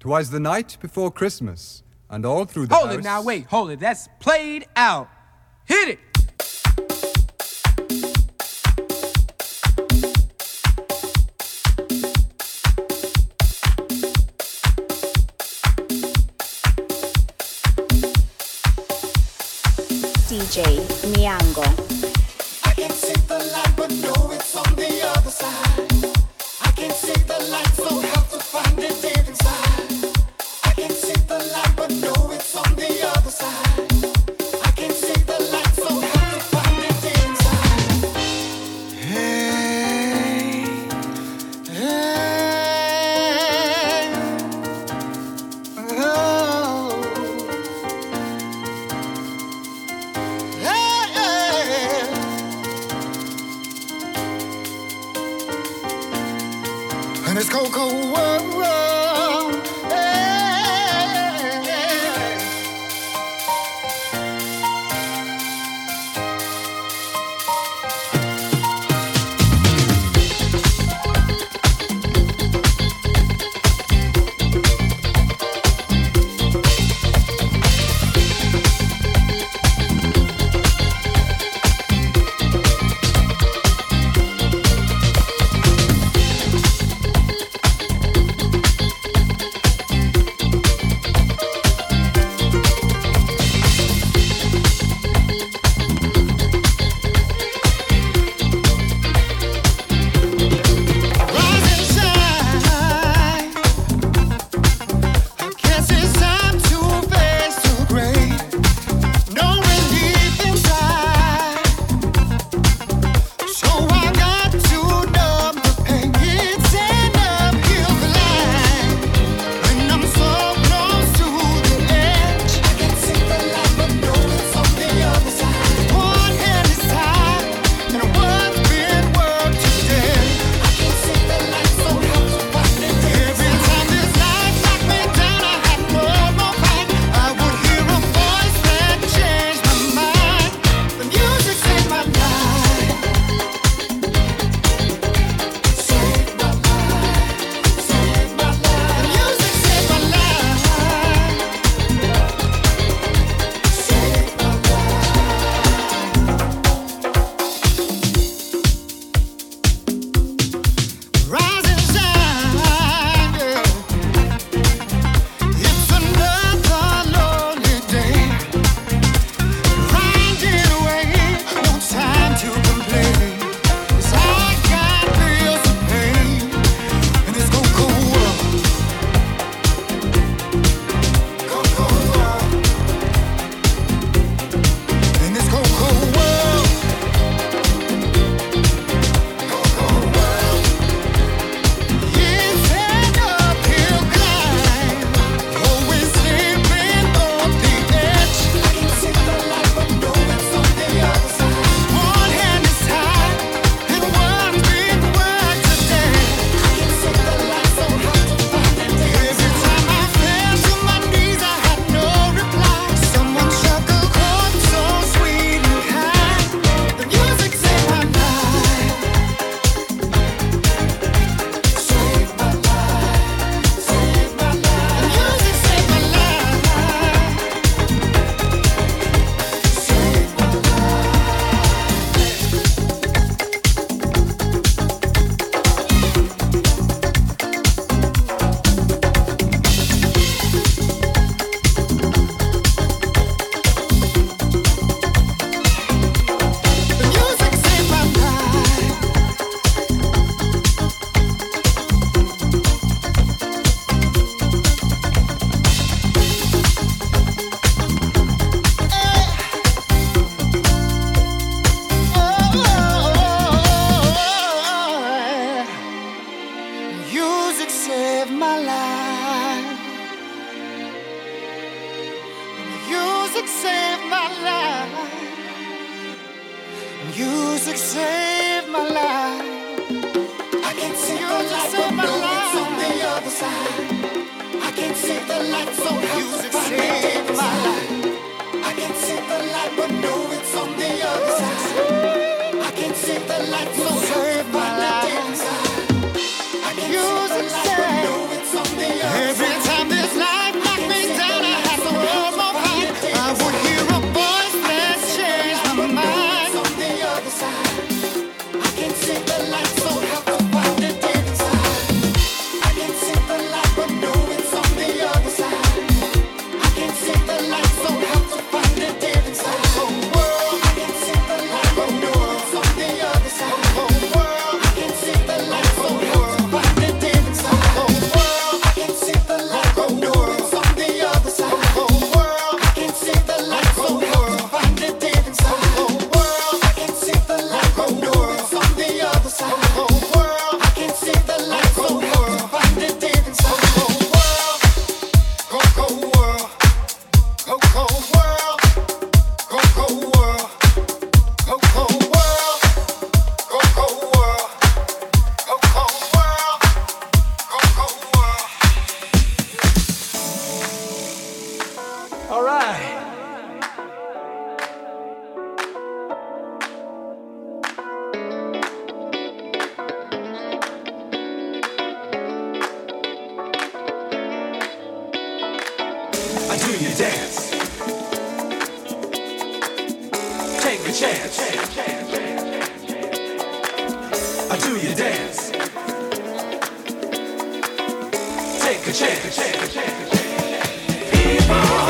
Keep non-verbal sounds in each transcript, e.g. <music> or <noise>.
Twas the night before Christmas, and all through the Hold house... it now, wait, hold it. That's played out. Hit it! DJ Miango. I can see the light, but it's on the other side. I can see the light, so have to find it. on the other side. a chance. I do your dance. Take a chance. People.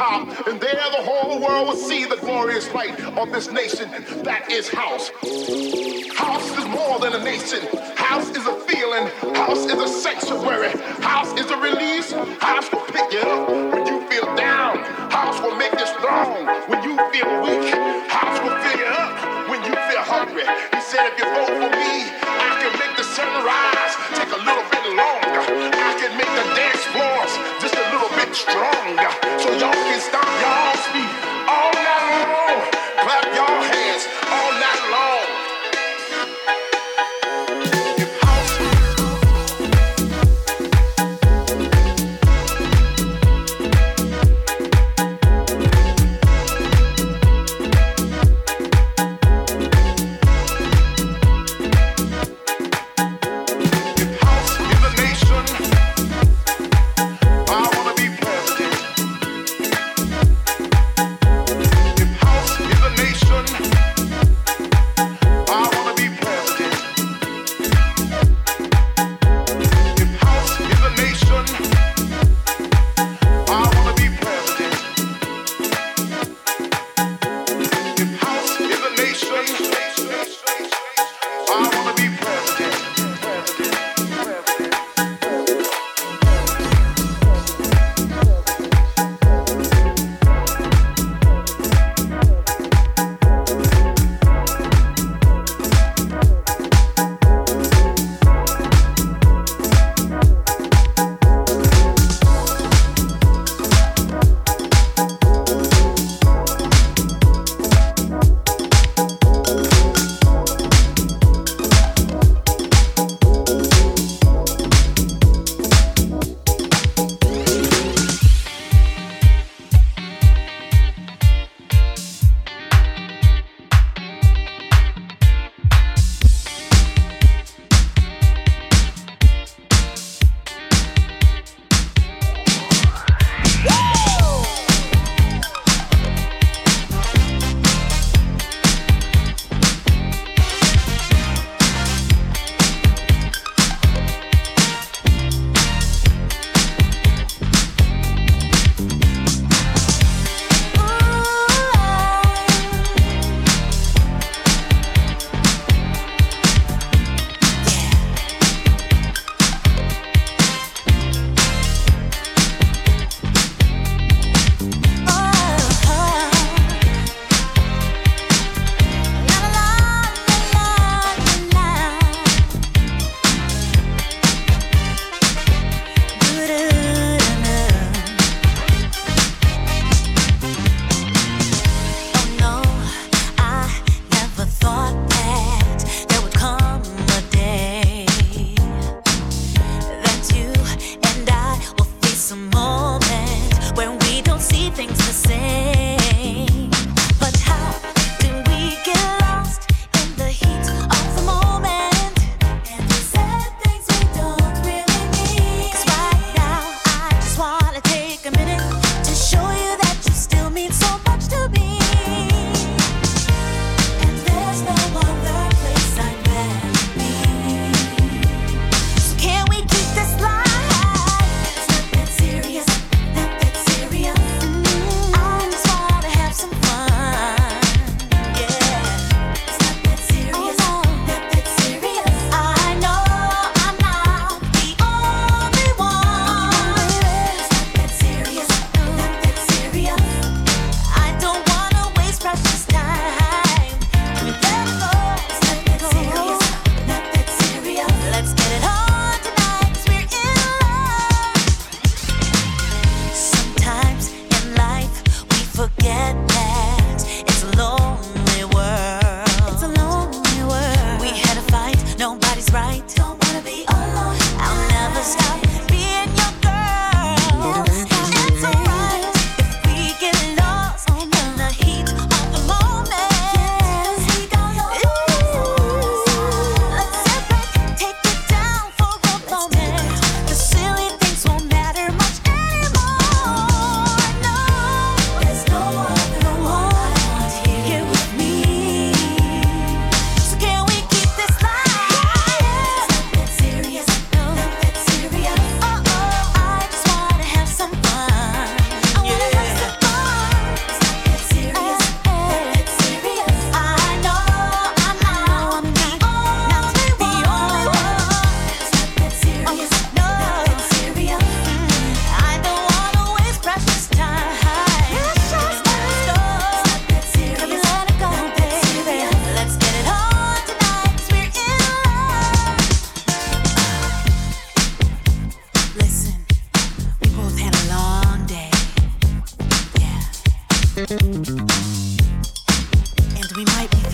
top, and there the whole world will see the glorious light of this nation that is house.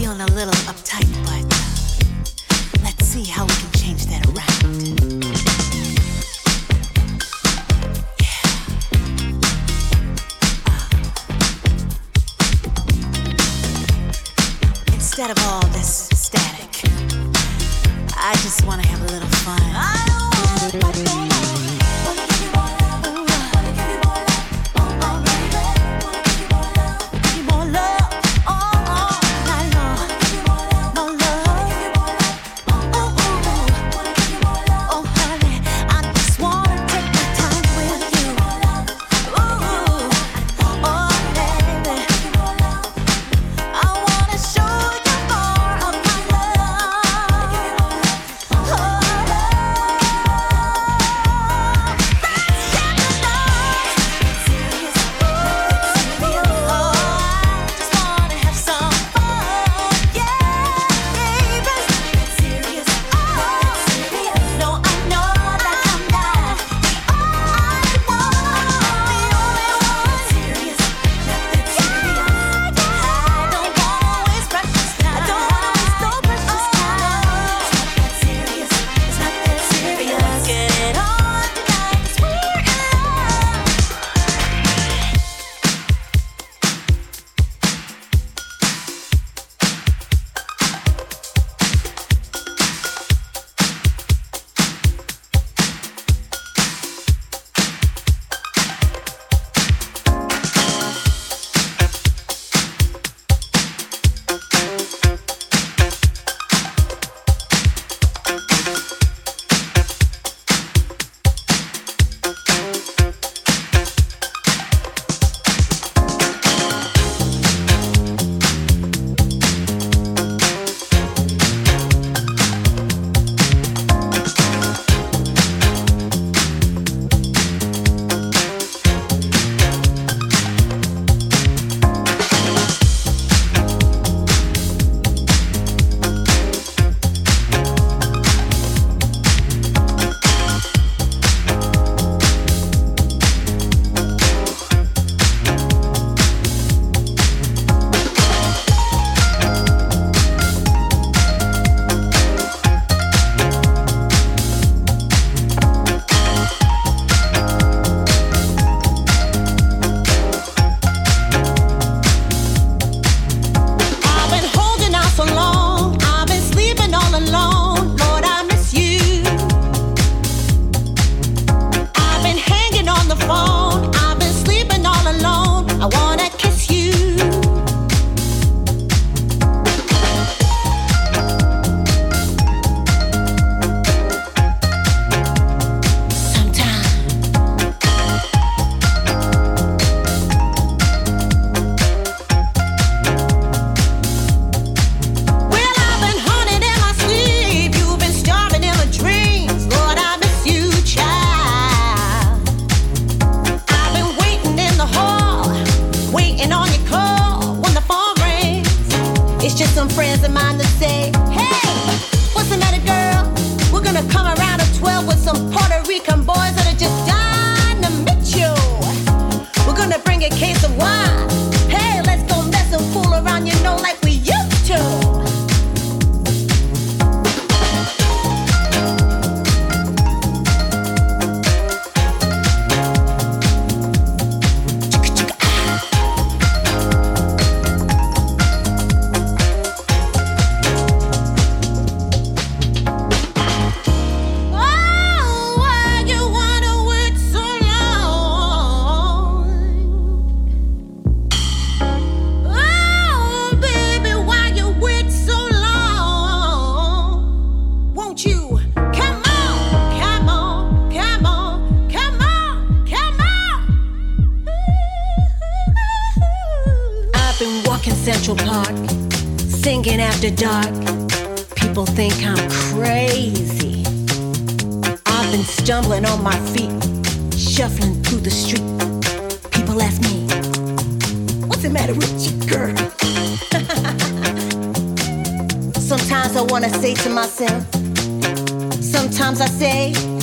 feeling a little uptight, but uh, let's see how we can change that around. instead of all this static, I just want to have a little fun. dark, people think I'm crazy. I've been stumbling on my feet, shuffling through the street. People ask me, What's the matter with you, girl? <laughs> Sometimes I wanna say to myself, Sometimes I say,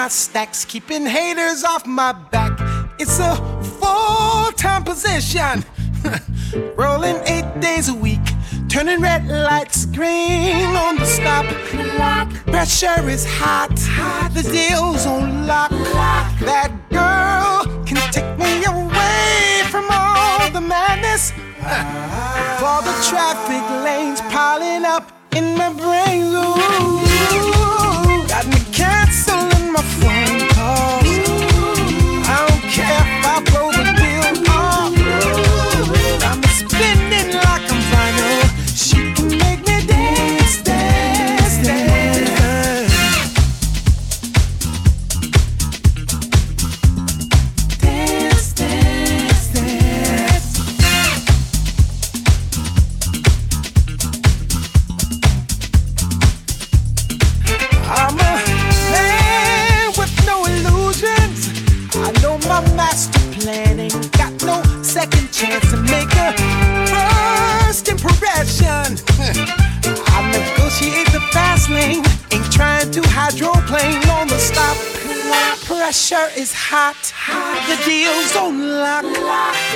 my stacks, keeping haters off my back. It's a full time position. <laughs> Rolling eight days a week, turning red lights green on the stop clock. Pressure is hot, hot. the deal's on lock. lock. That girl can take me away from all the madness. Ah. <laughs> For the traffic lanes, hot. hot. The deal's on lock. lock.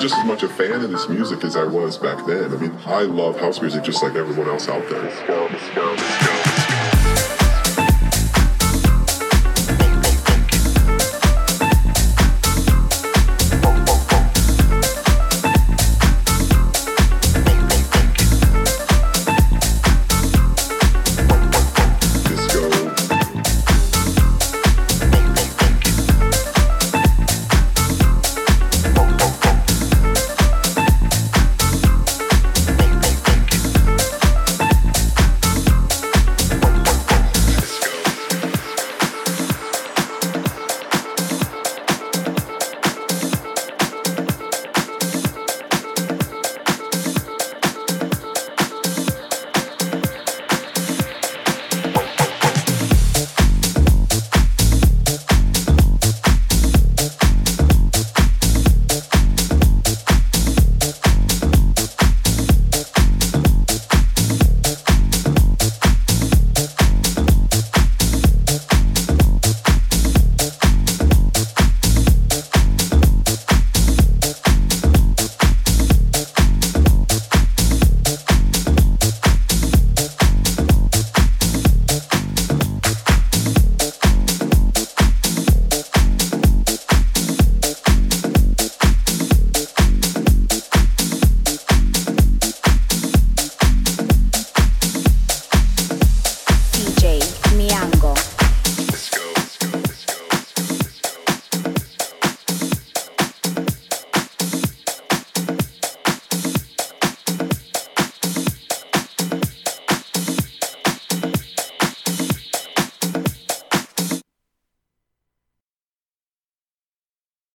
just as much a fan of this music as I was back then. I mean, I love house music just like everyone else out there. Let's go, let's go.